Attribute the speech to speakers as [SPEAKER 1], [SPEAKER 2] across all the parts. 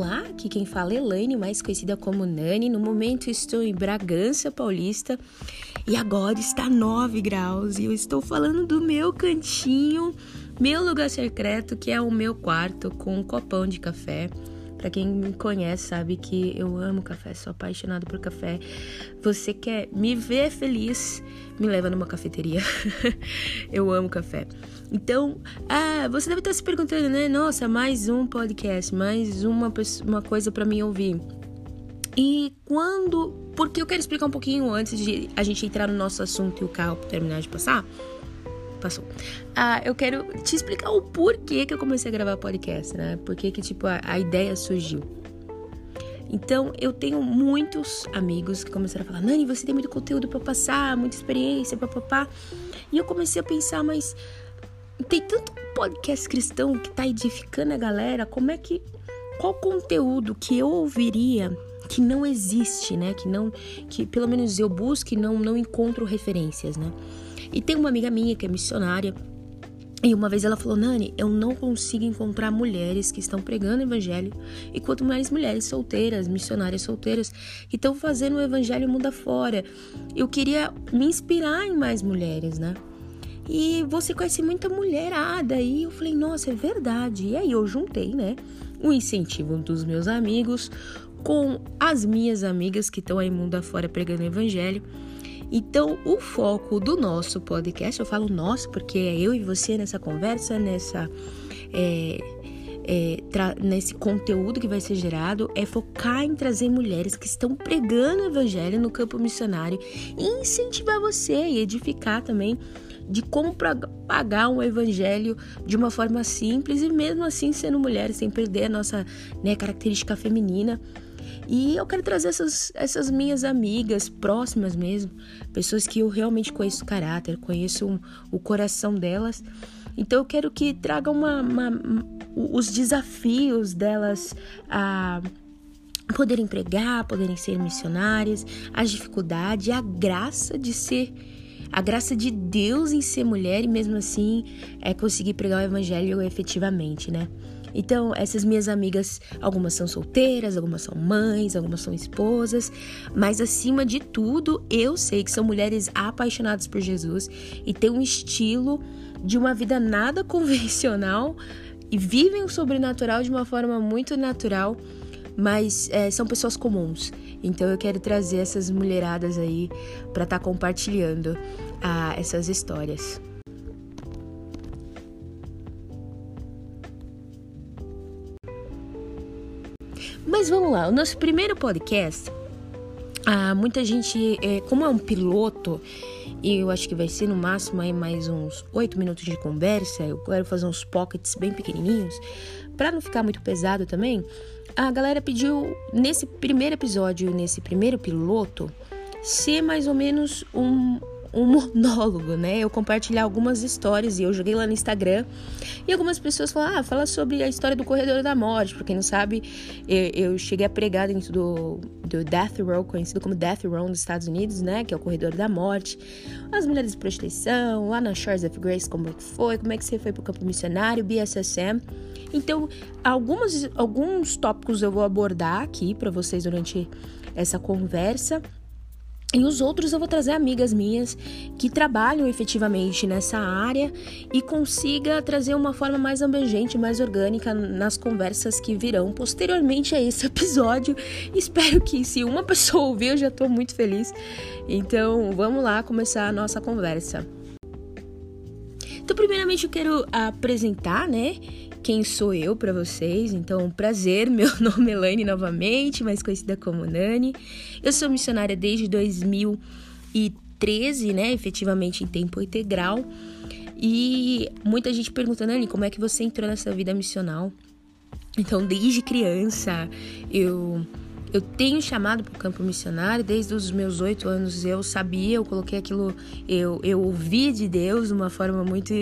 [SPEAKER 1] Olá, aqui quem fala é Elaine, mais conhecida como Nani. No momento estou em Bragança Paulista e agora está 9 graus e eu estou falando do meu cantinho, meu lugar secreto, que é o meu quarto com um copão de café. Para quem me conhece sabe que eu amo café, sou apaixonada por café. Você quer me ver feliz? Me leva numa cafeteria. eu amo café. Então, ah, você deve estar se perguntando, né? Nossa, mais um podcast, mais uma, uma coisa para mim ouvir. E quando. Porque eu quero explicar um pouquinho antes de a gente entrar no nosso assunto e o carro terminar de passar. Passou. Ah, eu quero te explicar o porquê que eu comecei a gravar podcast, né? Porquê que, tipo, a, a ideia surgiu. Então, eu tenho muitos amigos que começaram a falar: Nani, você tem muito conteúdo para passar, muita experiência, papapá. E eu comecei a pensar, mas tem tanto podcast cristão que tá edificando a galera, como é que qual conteúdo que eu ouviria que não existe, né? Que não que pelo menos eu busco e não não encontro referências, né? E tem uma amiga minha que é missionária e uma vez ela falou: Nani, eu não consigo encontrar mulheres que estão pregando o evangelho, e quanto mais mulheres solteiras, missionárias solteiras, que estão fazendo o evangelho mundo afora. Eu queria me inspirar em mais mulheres, né? E você conhece muita mulherada. E eu falei, nossa, é verdade. E aí eu juntei, né? O incentivo dos meus amigos com as minhas amigas que estão aí mundo afora pregando o evangelho. Então, o foco do nosso podcast, eu falo nosso porque é eu e você nessa conversa, nessa. É, é, nesse conteúdo que vai ser gerado é focar em trazer mulheres que estão pregando o evangelho no campo missionário e incentivar você e edificar também de como pagar um evangelho de uma forma simples e mesmo assim sendo mulheres, sem perder a nossa né, característica feminina. E eu quero trazer essas, essas minhas amigas próximas mesmo, pessoas que eu realmente conheço o caráter, conheço um, o coração delas. Então eu quero que traga uma, uma, os desafios delas a poderem pregar, poderem ser missionárias, as dificuldades, a graça de ser a graça de Deus em ser mulher e mesmo assim é conseguir pregar o evangelho efetivamente, né? Então, essas minhas amigas, algumas são solteiras, algumas são mães, algumas são esposas, mas acima de tudo, eu sei que são mulheres apaixonadas por Jesus e têm um estilo de uma vida nada convencional e vivem o sobrenatural de uma forma muito natural, mas é, são pessoas comuns. Então eu quero trazer essas mulheradas aí para estar tá compartilhando ah, essas histórias. Mas vamos lá, o nosso primeiro podcast, ah, muita gente, é, como é um piloto, e eu acho que vai ser no máximo aí mais uns oito minutos de conversa, eu quero fazer uns pockets bem pequenininhos, para não ficar muito pesado também a galera pediu nesse primeiro episódio, nesse primeiro piloto, ser mais ou menos um, um monólogo, né? Eu compartilhar algumas histórias e eu joguei lá no Instagram e algumas pessoas falaram: ah, fala sobre a história do corredor da morte. Pra quem não sabe, eu, eu cheguei a pregar dentro do, do Death Row, conhecido como Death Row nos Estados Unidos, né? Que é o corredor da morte. As mulheres de prostituição, lá na Shores of Grace, como é que foi, como é que você foi pro campo missionário, BSSM. Então, algumas, alguns tópicos eu vou abordar aqui para vocês durante essa conversa. E os outros eu vou trazer amigas minhas que trabalham efetivamente nessa área e consiga trazer uma forma mais abrangente, mais orgânica nas conversas que virão posteriormente a esse episódio. Espero que se uma pessoa ouvir, eu já estou muito feliz. Então, vamos lá começar a nossa conversa. Então, primeiramente eu quero apresentar, né, quem sou eu para vocês. Então, prazer, meu nome é Elaine novamente, mais conhecida como Nani. Eu sou missionária desde 2013, né, efetivamente em tempo integral. E muita gente pergunta, Nani, como é que você entrou nessa vida missional? Então, desde criança, eu eu tenho chamado para o campo missionário desde os meus oito anos. Eu sabia, eu coloquei aquilo, eu, eu ouvi de Deus de uma forma muito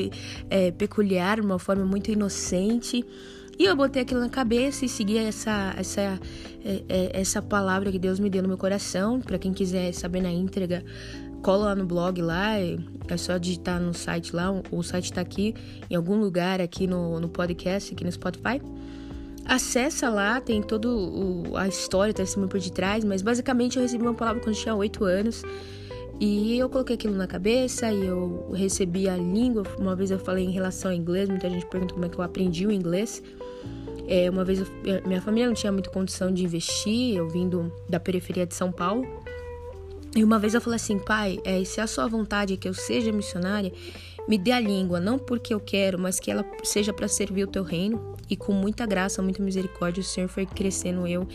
[SPEAKER 1] é, peculiar, uma forma muito inocente. E eu botei aquilo na cabeça e segui essa, essa, é, é, essa palavra que Deus me deu no meu coração. Para quem quiser saber na íntegra, cola lá no blog lá, é só digitar no site lá, o site está aqui, em algum lugar aqui no, no podcast, aqui no Spotify. Acessa lá, tem toda a história, o testemunho por detrás, mas basicamente eu recebi uma palavra quando tinha 8 anos. E eu coloquei aquilo na cabeça e eu recebi a língua. Uma vez eu falei em relação ao inglês, muita gente pergunta como é que eu aprendi o inglês. É, uma vez eu, minha família não tinha muita condição de investir, eu vindo da periferia de São Paulo. E uma vez eu falei assim, pai, é, se a sua vontade é que eu seja missionária, me dê a língua, não porque eu quero, mas que ela seja para servir o teu reino. E com muita graça, muita misericórdia, o Senhor foi crescendo eu,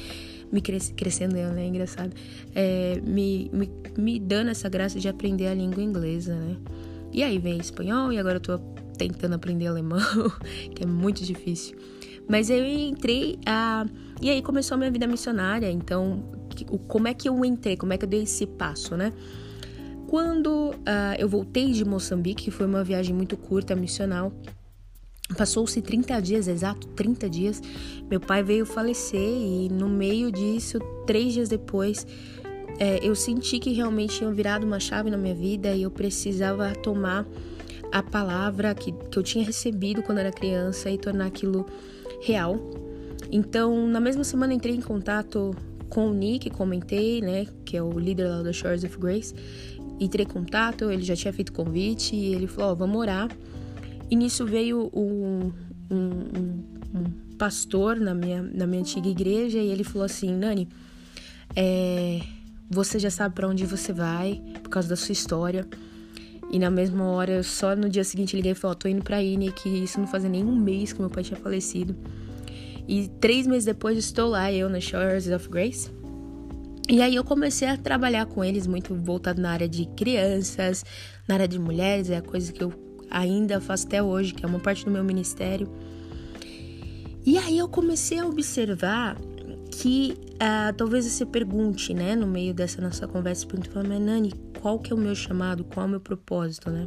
[SPEAKER 1] me cres, crescendo eu, né? Engraçado. É, me, me, me dando essa graça de aprender a língua inglesa, né? E aí vem espanhol e agora eu tô tentando aprender alemão, que é muito difícil. Mas eu entrei a. E aí começou a minha vida missionária. Então, como é que eu entrei? Como é que eu dei esse passo, né? Quando uh, eu voltei de Moçambique, que foi uma viagem muito curta, missional, Passou-se 30 dias, exato 30 dias, meu pai veio falecer e no meio disso, três dias depois, é, eu senti que realmente tinha virado uma chave na minha vida e eu precisava tomar a palavra que, que eu tinha recebido quando era criança e tornar aquilo real. Então, na mesma semana entrei em contato com o Nick, comentei, né, que é o líder lá da Shores of Grace, entrei em contato, ele já tinha feito convite e ele falou, ó, oh, vamos orar. E nisso veio um, um, um, um, pastor na minha, na minha antiga igreja e ele falou assim, Nani, é, você já sabe para onde você vai por causa da sua história. E na mesma hora, só no dia seguinte, liguei e falei: oh, tô indo pra INE, que isso não fazia nem um mês que meu pai tinha falecido. E três meses depois estou lá, eu na Shores of Grace. E aí eu comecei a trabalhar com eles, muito voltado na área de crianças, na área de mulheres, é a coisa que eu ainda faço até hoje, que é uma parte do meu ministério. E aí eu comecei a observar que uh, talvez você pergunte, né, no meio dessa nossa conversa, pergunta, mas Nani, qual que é o meu chamado, qual é o meu propósito, né?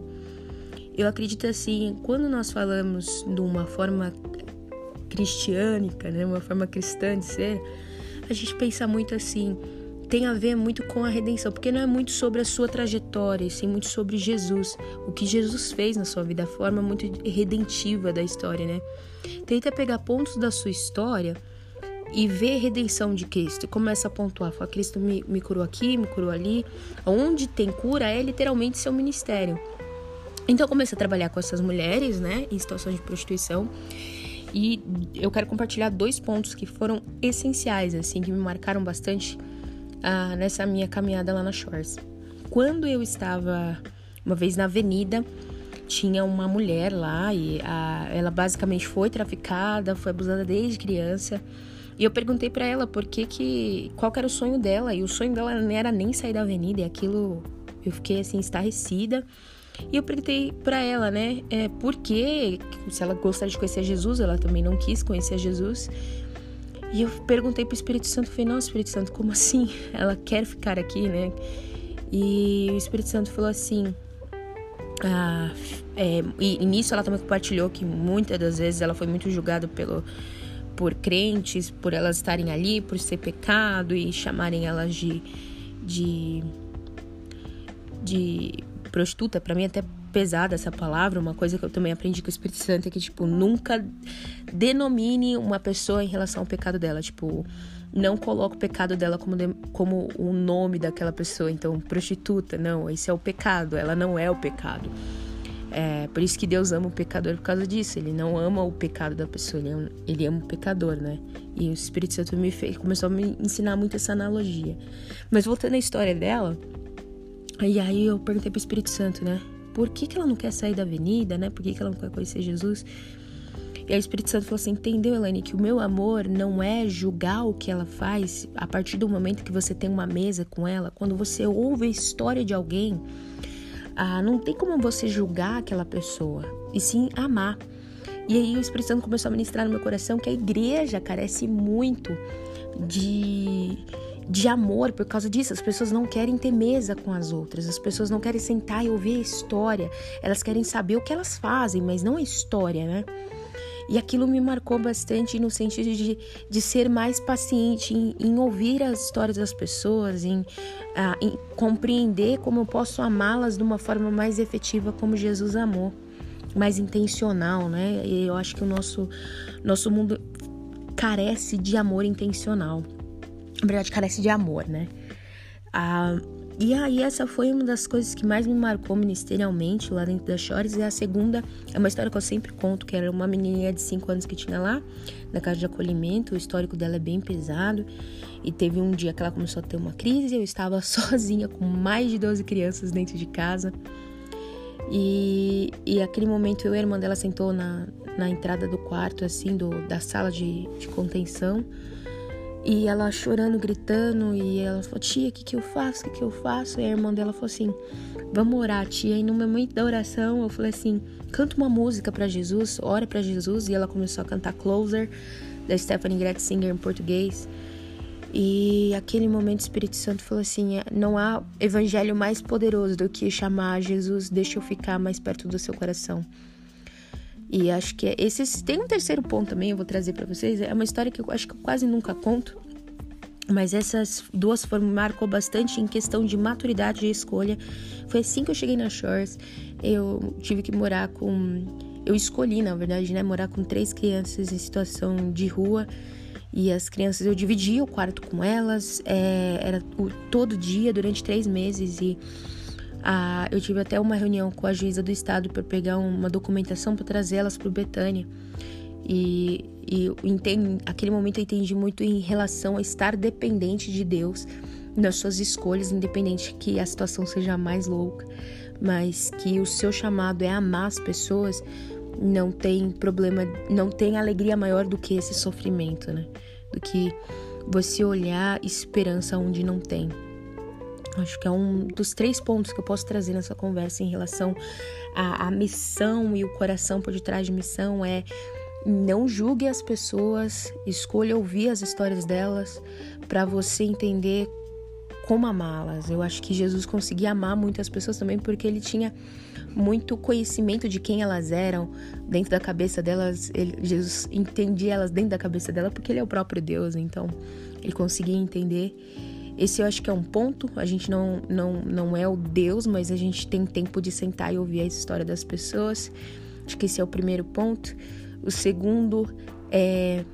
[SPEAKER 1] Eu acredito assim, quando nós falamos de uma forma cristiânica, né, uma forma cristã de ser, a gente pensa muito assim, tem a ver muito com a redenção, porque não é muito sobre a sua trajetória, sim muito sobre Jesus, o que Jesus fez na sua vida, a forma muito redentiva da história, né? Tenta pegar pontos da sua história e ver a redenção de Cristo. E começa a pontuar, fala, Cristo me, me curou aqui, me curou ali. Onde tem cura é literalmente seu ministério. Então comecei a trabalhar com essas mulheres, né, em situações de prostituição. E eu quero compartilhar dois pontos que foram essenciais, assim, que me marcaram bastante ah, nessa minha caminhada lá na Shores. Quando eu estava uma vez na avenida, tinha uma mulher lá e ela basicamente foi traficada, foi abusada desde criança. E eu perguntei para ela por que que qual era o sonho dela e o sonho dela não era nem sair da avenida e aquilo eu fiquei assim estarrecida. E eu perguntei para ela, né, é, por que se ela gostaria de conhecer Jesus, ela também não quis conhecer Jesus. E eu perguntei pro Espírito Santo, falei, não, Espírito Santo, como assim? Ela quer ficar aqui, né? E o Espírito Santo falou assim, ah, é, e, nisso ela também compartilhou que muitas das vezes ela foi muito julgada pelo, por crentes, por elas estarem ali, por ser pecado e chamarem elas de, de, de prostituta. Para mim, é até pesada essa palavra. Uma coisa que eu também aprendi com o Espírito Santo é que, tipo, nunca denomine uma pessoa em relação ao pecado dela. Tipo, não coloque o pecado dela como, de, como o nome daquela pessoa. Então, prostituta, não, esse é o pecado, ela não é o pecado. É, por isso que Deus ama o pecador por causa disso. Ele não ama o pecado da pessoa, ele ama, ele ama o pecador, né? E o Espírito Santo me fez, começou a me ensinar muito essa analogia. Mas voltando à história dela, e aí eu perguntei pro Espírito Santo, né? Por que, que ela não quer sair da avenida, né? Por que, que ela não quer conhecer Jesus? E aí o Espírito Santo falou assim: entendeu, Elaine, que o meu amor não é julgar o que ela faz a partir do momento que você tem uma mesa com ela, quando você ouve a história de alguém, ah, não tem como você julgar aquela pessoa, e sim amar. E aí o Espírito Santo começou a ministrar no meu coração que a igreja carece muito de de amor por causa disso. As pessoas não querem ter mesa com as outras, as pessoas não querem sentar e ouvir a história, elas querem saber o que elas fazem, mas não a história, né? E aquilo me marcou bastante no sentido de, de ser mais paciente, em, em ouvir as histórias das pessoas, em, uh, em compreender como eu posso amá-las de uma forma mais efetiva, como Jesus amou, mais intencional, né? E eu acho que o nosso, nosso mundo carece de amor intencional. Na verdade, carece de amor, né? Ah, e aí, essa foi uma das coisas que mais me marcou ministerialmente lá dentro da Chores. E a segunda é uma história que eu sempre conto, que era uma menininha de 5 anos que tinha lá, na casa de acolhimento. O histórico dela é bem pesado. E teve um dia que ela começou a ter uma crise. Eu estava sozinha com mais de 12 crianças dentro de casa. E, e aquele momento eu e a irmã dela sentou na, na entrada do quarto, assim, do, da sala de, de contenção. E ela chorando, gritando, e ela falou: Tia, o que, que eu faço? O que, que eu faço? E a irmã dela falou assim: Vamos orar, tia. E no momento da oração, eu falei assim: Canta uma música para Jesus, ora para Jesus. E ela começou a cantar Closer, da Stephanie Gretzinger em português. E aquele momento o Espírito Santo falou assim: é, Não há evangelho mais poderoso do que chamar Jesus, deixa eu ficar mais perto do seu coração. E acho que é esse tem um terceiro ponto também, eu vou trazer para vocês. É uma história que eu acho que eu quase nunca conto, mas essas duas foram marcou bastante em questão de maturidade e escolha. Foi assim que eu cheguei na Shores. Eu tive que morar com eu escolhi, na verdade, né, morar com três crianças em situação de rua. E as crianças, eu dividia o quarto com elas, é, era o, todo dia, durante três meses. E eu tive até uma reunião com a juíza do estado para pegar uma documentação para trazer elas para o Betânia. E, e entendi, aquele momento eu entendi muito em relação a estar dependente de Deus nas suas escolhas, independente que a situação seja mais louca, mas que o seu chamado é amar as pessoas, não tem problema, não tem alegria maior do que esse sofrimento, né? Do que você olhar esperança onde não tem. Acho que é um dos três pontos que eu posso trazer nessa conversa em relação à, à missão e o coração por detrás de missão é não julgue as pessoas, escolha ouvir as histórias delas para você entender como amá-las. Eu acho que Jesus conseguia amar muitas pessoas também porque ele tinha muito conhecimento de quem elas eram dentro da cabeça delas. Ele, Jesus entendia elas dentro da cabeça dela porque ele é o próprio Deus, então ele conseguia entender esse eu acho que é um ponto. A gente não, não, não é o Deus, mas a gente tem tempo de sentar e ouvir a história das pessoas. Acho que esse é o primeiro ponto. O segundo é,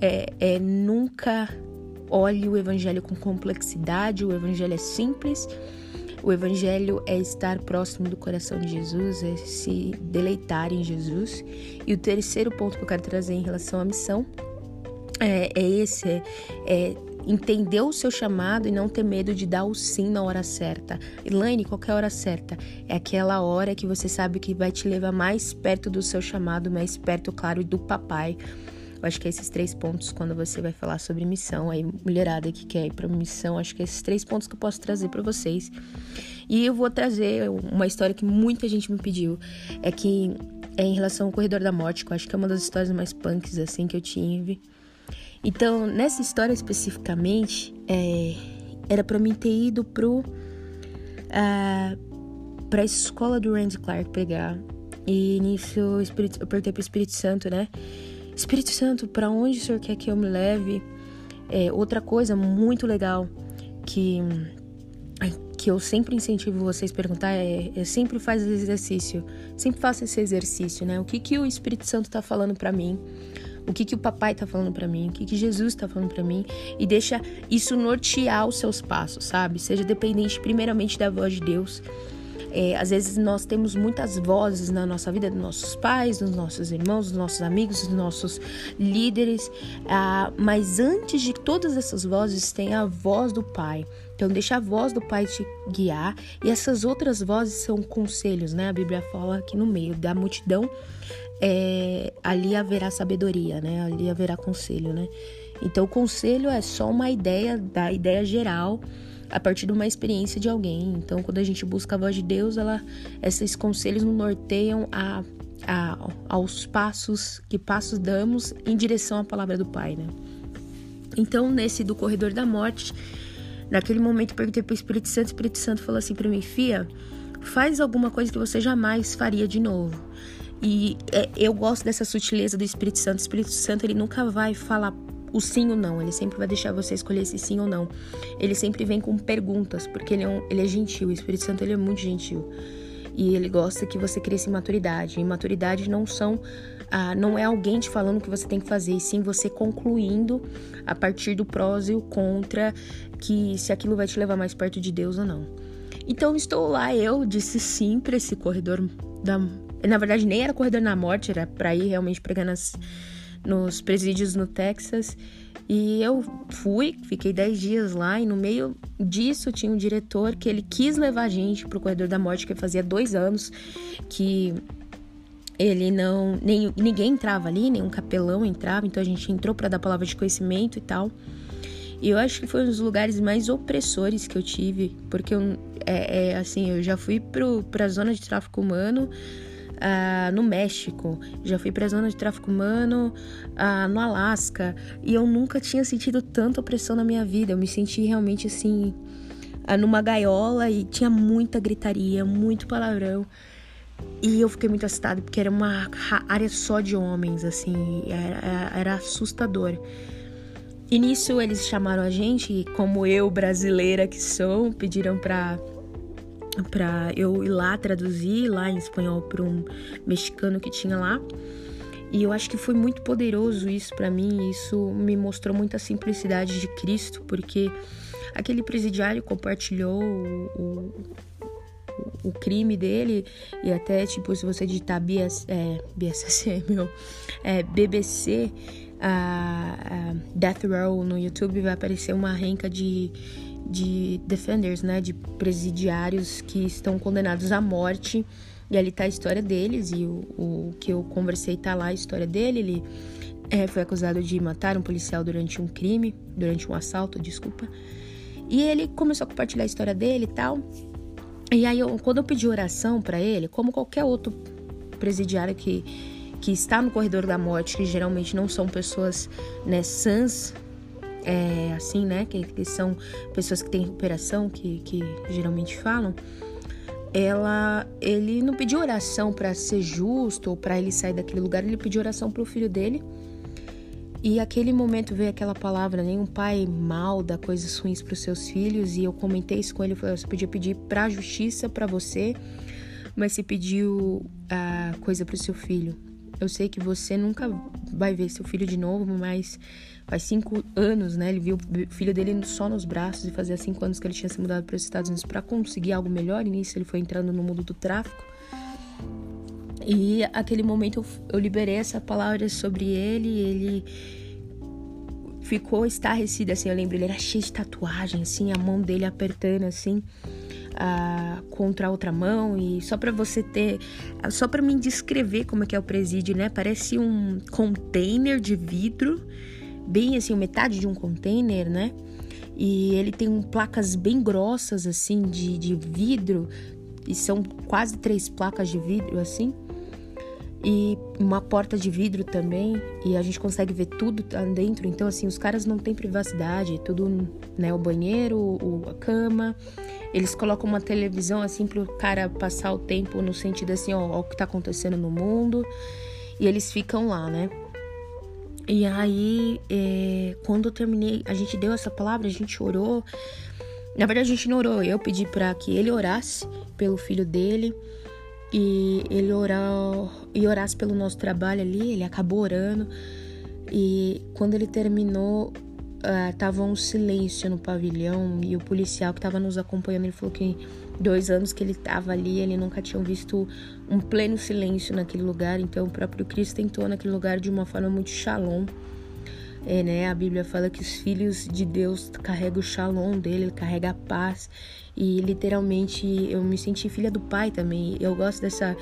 [SPEAKER 1] é, é nunca olhe o evangelho com complexidade. O evangelho é simples. O evangelho é estar próximo do coração de Jesus, é se deleitar em Jesus. E o terceiro ponto que eu quero trazer em relação à missão é, é esse: é, é entender o seu chamado e não ter medo de dar o sim na hora certa. Elaine, a hora certa? É aquela hora que você sabe que vai te levar mais perto do seu chamado, mais perto, claro, do papai. Eu acho que é esses três pontos quando você vai falar sobre missão, aí mulherada que quer ir para missão, acho que é esses três pontos que eu posso trazer para vocês. E eu vou trazer uma história que muita gente me pediu, é que é em relação ao corredor da morte, que eu acho que é uma das histórias mais punks assim que eu tive. Então, nessa história especificamente, é, era para mim ter ido pro uh, pra escola do Randy Clark pegar. E nisso eu, Espírito, eu perguntei pro Espírito Santo, né? Espírito Santo, para onde o Senhor quer que eu me leve? É, outra coisa muito legal que que eu sempre incentivo vocês a perguntar é, é sempre faz exercício, sempre faça esse exercício, né? O que que o Espírito Santo tá falando para mim? O que, que o papai tá falando para mim, o que, que Jesus tá falando para mim, e deixa isso nortear os seus passos, sabe? Seja dependente primeiramente da voz de Deus. É, às vezes nós temos muitas vozes na nossa vida, dos nossos pais, dos nossos irmãos, dos nossos amigos, dos nossos líderes, ah, mas antes de todas essas vozes tem a voz do Pai. Então deixa a voz do Pai te guiar e essas outras vozes são conselhos, né? A Bíblia fala que no meio da multidão é, ali haverá sabedoria, né? Ali haverá conselho, né? Então, o conselho é só uma ideia da ideia geral a partir de uma experiência de alguém. Então, quando a gente busca a voz de Deus, ela, esses conselhos nos norteiam a, a, aos passos que passos damos em direção à palavra do Pai, né? Então, nesse do corredor da morte, naquele momento eu perguntei para o Espírito Santo, o Espírito Santo falou assim para mim, Fia, faz alguma coisa que você jamais faria de novo. E é, eu gosto dessa sutileza do Espírito Santo. O Espírito Santo, ele nunca vai falar o sim ou não. Ele sempre vai deixar você escolher esse sim ou não. Ele sempre vem com perguntas, porque ele é, um, ele é gentil. O Espírito Santo, ele é muito gentil. E ele gosta que você cresça em maturidade. E maturidade não são ah, não é alguém te falando o que você tem que fazer, e sim você concluindo a partir do prós e o contra, que se aquilo vai te levar mais perto de Deus ou não. Então estou lá, eu disse sim para esse corredor da. Na verdade, nem era corredor na morte, era para ir realmente pregar nas, nos presídios no Texas. E eu fui, fiquei 10 dias lá, e no meio disso tinha um diretor que ele quis levar a gente pro corredor da morte, que fazia dois anos que ele não. Nem, ninguém entrava ali, nenhum capelão entrava, então a gente entrou para dar palavra de conhecimento e tal. E eu acho que foi um dos lugares mais opressores que eu tive, porque eu, é, é assim, eu já fui para a zona de tráfico humano uh, no México, já fui para zona de tráfico humano uh, no Alasca, e eu nunca tinha sentido tanta opressão na minha vida. Eu me senti realmente assim, uh, numa gaiola e tinha muita gritaria, muito palavrão. E eu fiquei muito assustada porque era uma área só de homens, assim, era, era assustador. E nisso eles chamaram a gente, como eu, brasileira que sou, pediram pra, pra eu ir lá traduzir lá em espanhol para um mexicano que tinha lá. E eu acho que foi muito poderoso isso para mim, isso me mostrou muita simplicidade de Cristo, porque aquele presidiário compartilhou o, o, o crime dele e até tipo se você digitar BS, é, BSC, meu, é, BBC a Death Row no YouTube vai aparecer uma renca de, de defenders, né? De presidiários que estão condenados à morte. E ali tá a história deles, e o, o que eu conversei tá lá a história dele. Ele é, foi acusado de matar um policial durante um crime, durante um assalto, desculpa. E ele começou a compartilhar a história dele e tal. E aí, eu, quando eu pedi oração para ele, como qualquer outro presidiário que que está no corredor da morte, que geralmente não são pessoas né, sãs, é, assim, né? Que, que, são pessoas que têm recuperação, que, que geralmente falam. Ela, ele não pediu oração para ser justo ou para ele sair daquele lugar, ele pediu oração para o filho dele. E aquele momento veio aquela palavra: nenhum pai mal dá coisas ruins para os seus filhos. E eu comentei isso com ele: falei, você podia pedir para justiça para você, mas se pediu a coisa para o seu filho. Eu sei que você nunca vai ver seu filho de novo, mas faz cinco anos, né? Ele viu o filho dele só nos braços e fazia cinco anos que ele tinha se mudado para os Estados Unidos para conseguir algo melhor. E nisso ele foi entrando no mundo do tráfico. E aquele momento eu, eu liberei essa palavra sobre ele. ele ficou estarrecido, assim. Eu lembro, ele era cheio de tatuagem, assim, a mão dele apertando, assim uh, contra a outra mão e só para você ter, só para me descrever como é que é o presídio, né? Parece um container de vidro, bem assim, metade de um container, né? E ele tem placas bem grossas assim de, de vidro. E são quase três placas de vidro assim. E uma porta de vidro também. E a gente consegue ver tudo dentro. Então assim os caras não têm privacidade. Tudo né o banheiro o, a cama. Eles colocam uma televisão assim pro cara passar o tempo no sentido assim ó, ó o que tá acontecendo no mundo. E eles ficam lá né e aí é, quando eu terminei a gente deu essa palavra a gente orou. Na verdade a gente não orou. Eu pedi para que ele orasse pelo filho dele. E ele orar e orasse pelo nosso trabalho ali, ele acabou orando. E quando ele terminou, uh, tava um silêncio no pavilhão e o policial que estava nos acompanhando, ele falou que dois anos que ele estava ali, ele nunca tinha visto um pleno silêncio naquele lugar. Então o próprio Cristo entrou naquele lugar de uma forma muito shalom. É, né? A Bíblia fala que os filhos de Deus carregam o shalom dele, ele carrega a paz. E literalmente eu me senti filha do pai também. Eu gosto dessa,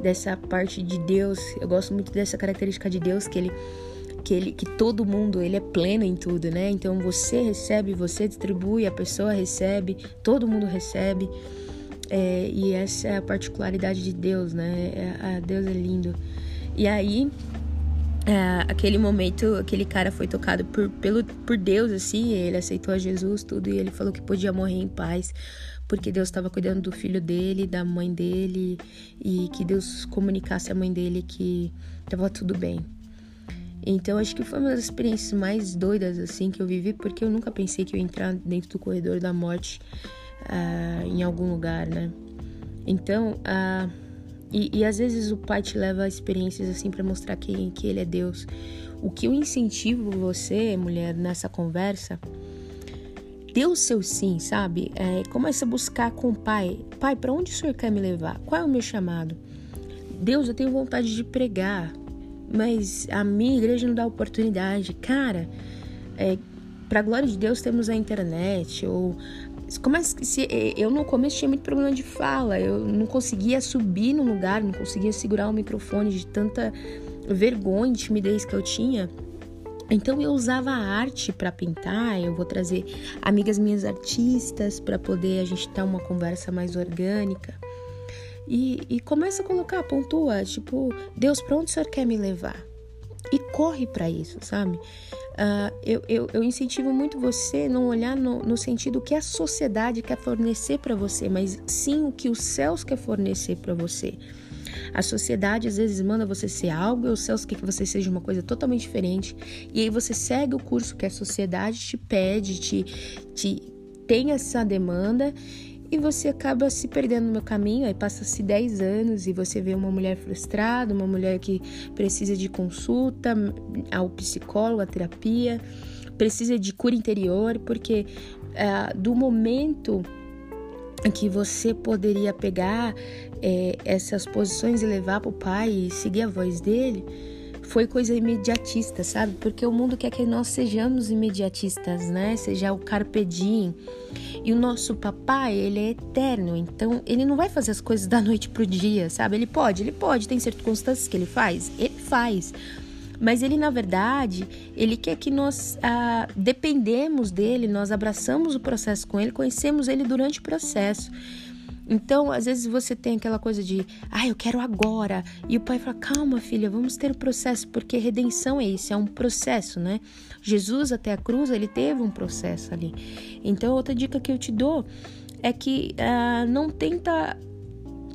[SPEAKER 1] dessa parte de Deus. Eu gosto muito dessa característica de Deus que ele que ele que todo mundo ele é pleno em tudo, né? Então você recebe, você distribui, a pessoa recebe, todo mundo recebe. É, e essa é a particularidade de Deus, né? É, a Deus é lindo. E aí é, aquele momento, aquele cara foi tocado por, pelo, por Deus, assim, ele aceitou a Jesus, tudo, e ele falou que podia morrer em paz, porque Deus estava cuidando do filho dele, da mãe dele, e que Deus comunicasse à mãe dele que estava tudo bem. Então, acho que foi uma das experiências mais doidas, assim, que eu vivi, porque eu nunca pensei que eu ia entrar dentro do corredor da morte uh, em algum lugar, né? Então, uh, e, e, às vezes o pai te leva a experiências assim para mostrar que, que ele é Deus. O que eu incentivo você, mulher, nessa conversa, dê o seu sim, sabe? É, começa a buscar com o pai. Pai, para onde o senhor quer me levar? Qual é o meu chamado? Deus, eu tenho vontade de pregar, mas a minha igreja não dá oportunidade. Cara, é, para glória de Deus temos a internet ou como é se eu no começo tinha muito problema de fala, eu não conseguia subir no lugar, não conseguia segurar o microfone de tanta vergonha, timidez que eu tinha. Então eu usava a arte para pintar, eu vou trazer amigas minhas artistas para poder a gente ter uma conversa mais orgânica. E, e começa a colocar, pontua, tipo, Deus, para onde o Senhor quer me levar? E corre para isso, sabe? Uh, eu, eu, eu, incentivo muito você não olhar no, no sentido que a sociedade quer fornecer para você, mas sim o que os céus quer fornecer para você. A sociedade às vezes manda você ser algo e os céus quer que você seja uma coisa totalmente diferente. E aí você segue o curso que a sociedade te pede, te, te tem essa demanda e você acaba se perdendo no meu caminho. Aí passa-se 10 anos e você vê uma mulher frustrada, uma mulher que precisa de consulta ao psicólogo, à terapia, precisa de cura interior, porque é, do momento que você poderia pegar é, essas posições e levar para o pai e seguir a voz dele foi coisa imediatista, sabe? Porque o mundo quer que nós sejamos imediatistas, né? Seja o carpe diem. E o nosso papai, ele é eterno, então ele não vai fazer as coisas da noite pro dia, sabe? Ele pode, ele pode, tem circunstâncias que ele faz, ele faz. Mas ele, na verdade, ele quer que nós ah, dependemos dele, nós abraçamos o processo com ele, conhecemos ele durante o processo. Então, às vezes você tem aquela coisa de, ah, eu quero agora. E o pai fala, calma, filha, vamos ter o um processo, porque redenção é isso, é um processo, né? Jesus até a cruz, ele teve um processo ali. Então, outra dica que eu te dou é que uh, não tenta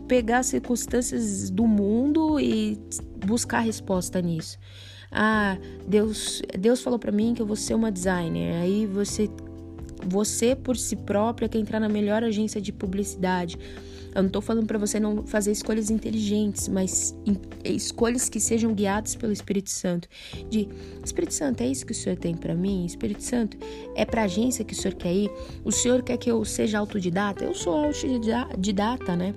[SPEAKER 1] pegar circunstâncias do mundo e buscar resposta nisso. Ah, Deus, Deus falou para mim que eu vou ser uma designer. Aí você você por si própria quer entrar na melhor agência de publicidade. Eu não estou falando para você não fazer escolhas inteligentes, mas escolhas que sejam guiadas pelo Espírito Santo. De Espírito Santo, é isso que o Senhor tem para mim? Espírito Santo, é para agência que o Senhor quer ir? O Senhor quer que eu seja autodidata? Eu sou autodidata, né?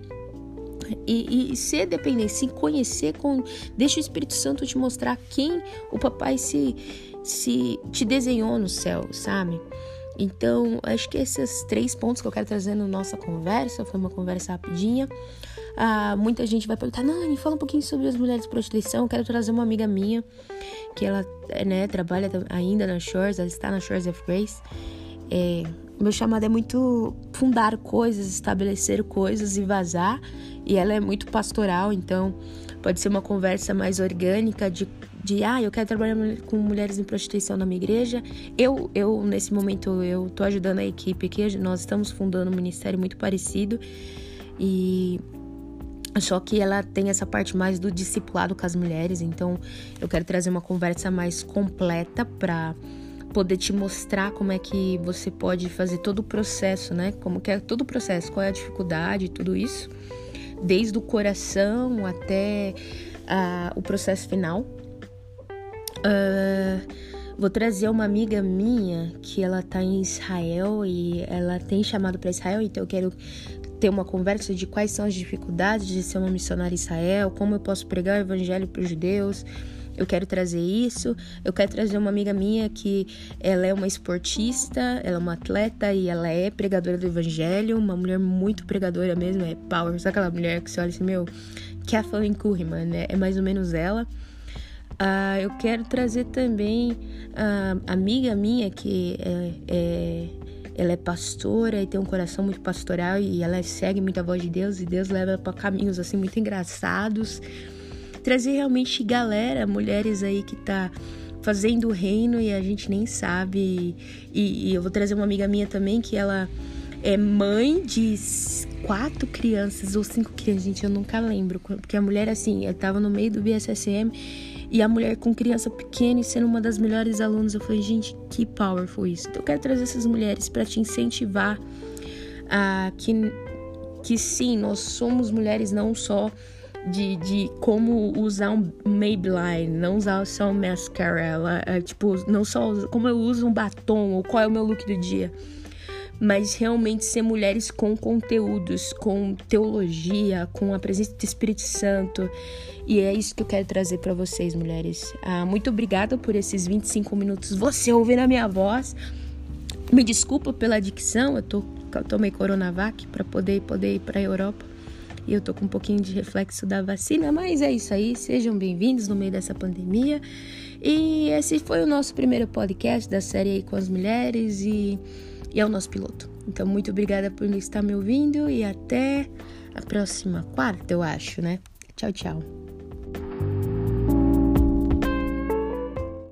[SPEAKER 1] E, e, ser dependente, se conhecer com. Deixa o Espírito Santo te mostrar quem o papai se, se te desenhou no céu, sabe? Então, acho que esses três pontos que eu quero trazer na nossa conversa, foi uma conversa rapidinha. Ah, muita gente vai perguntar, Nani, fala um pouquinho sobre as mulheres de prostituição. Eu quero trazer uma amiga minha, que ela né, trabalha ainda na Shores, ela está na Shores of Grace. É, meu chamado é muito fundar coisas, estabelecer coisas e vazar. E ela é muito pastoral, então pode ser uma conversa mais orgânica de de ah, eu quero trabalhar com mulheres em prostituição na minha igreja. Eu, eu nesse momento, eu tô ajudando a equipe aqui, nós estamos fundando um ministério muito parecido e só que ela tem essa parte mais do discipulado com as mulheres, então eu quero trazer uma conversa mais completa para poder te mostrar como é que você pode fazer todo o processo, né? Como que é todo o processo, qual é a dificuldade, tudo isso, desde o coração até uh, o processo final. Uh, vou trazer uma amiga minha que ela tá em Israel e ela tem chamado para Israel, então eu quero ter uma conversa de quais são as dificuldades de ser uma missionária em Israel, como eu posso pregar o evangelho para os judeus. Eu quero trazer isso. Eu quero trazer uma amiga minha que ela é uma esportista, ela é uma atleta e ela é pregadora do evangelho, uma mulher muito pregadora mesmo, é power. Sabe aquela mulher que você olha assim, meu, Kathleen Curryman, né? É mais ou menos ela. Uh, eu quero trazer também a uh, amiga minha que é, é, ela é pastora e tem um coração muito pastoral e ela segue muito a voz de Deus e Deus leva para caminhos assim muito engraçados. Trazer realmente galera, mulheres aí que tá fazendo o reino e a gente nem sabe. E, e eu vou trazer uma amiga minha também que ela é mãe de quatro crianças ou cinco crianças, gente, eu nunca lembro, porque a mulher assim, eu tava no meio do BSSM e a mulher com criança pequena e sendo uma das melhores alunas. Eu falei, gente, que powerful isso. Então eu quero trazer essas mulheres para te incentivar a que, que sim, nós somos mulheres não só de, de como usar um Maybelline, não usar só um mascara, ela, é, tipo, não só como eu uso um batom ou qual é o meu look do dia, mas realmente ser mulheres com conteúdos, com teologia, com a presença do Espírito Santo. E é isso que eu quero trazer para vocês, mulheres. Ah, muito obrigada por esses 25 minutos você ouvindo a minha voz. Me desculpa pela dicção, eu, tô, eu tomei Coronavac para poder, poder ir para a Europa e eu tô com um pouquinho de reflexo da vacina, mas é isso aí. Sejam bem-vindos no meio dessa pandemia. E esse foi o nosso primeiro podcast da série aí com as mulheres e, e é o nosso piloto. Então, muito obrigada por estar me ouvindo e até a próxima quarta, eu acho, né? Tchau, tchau.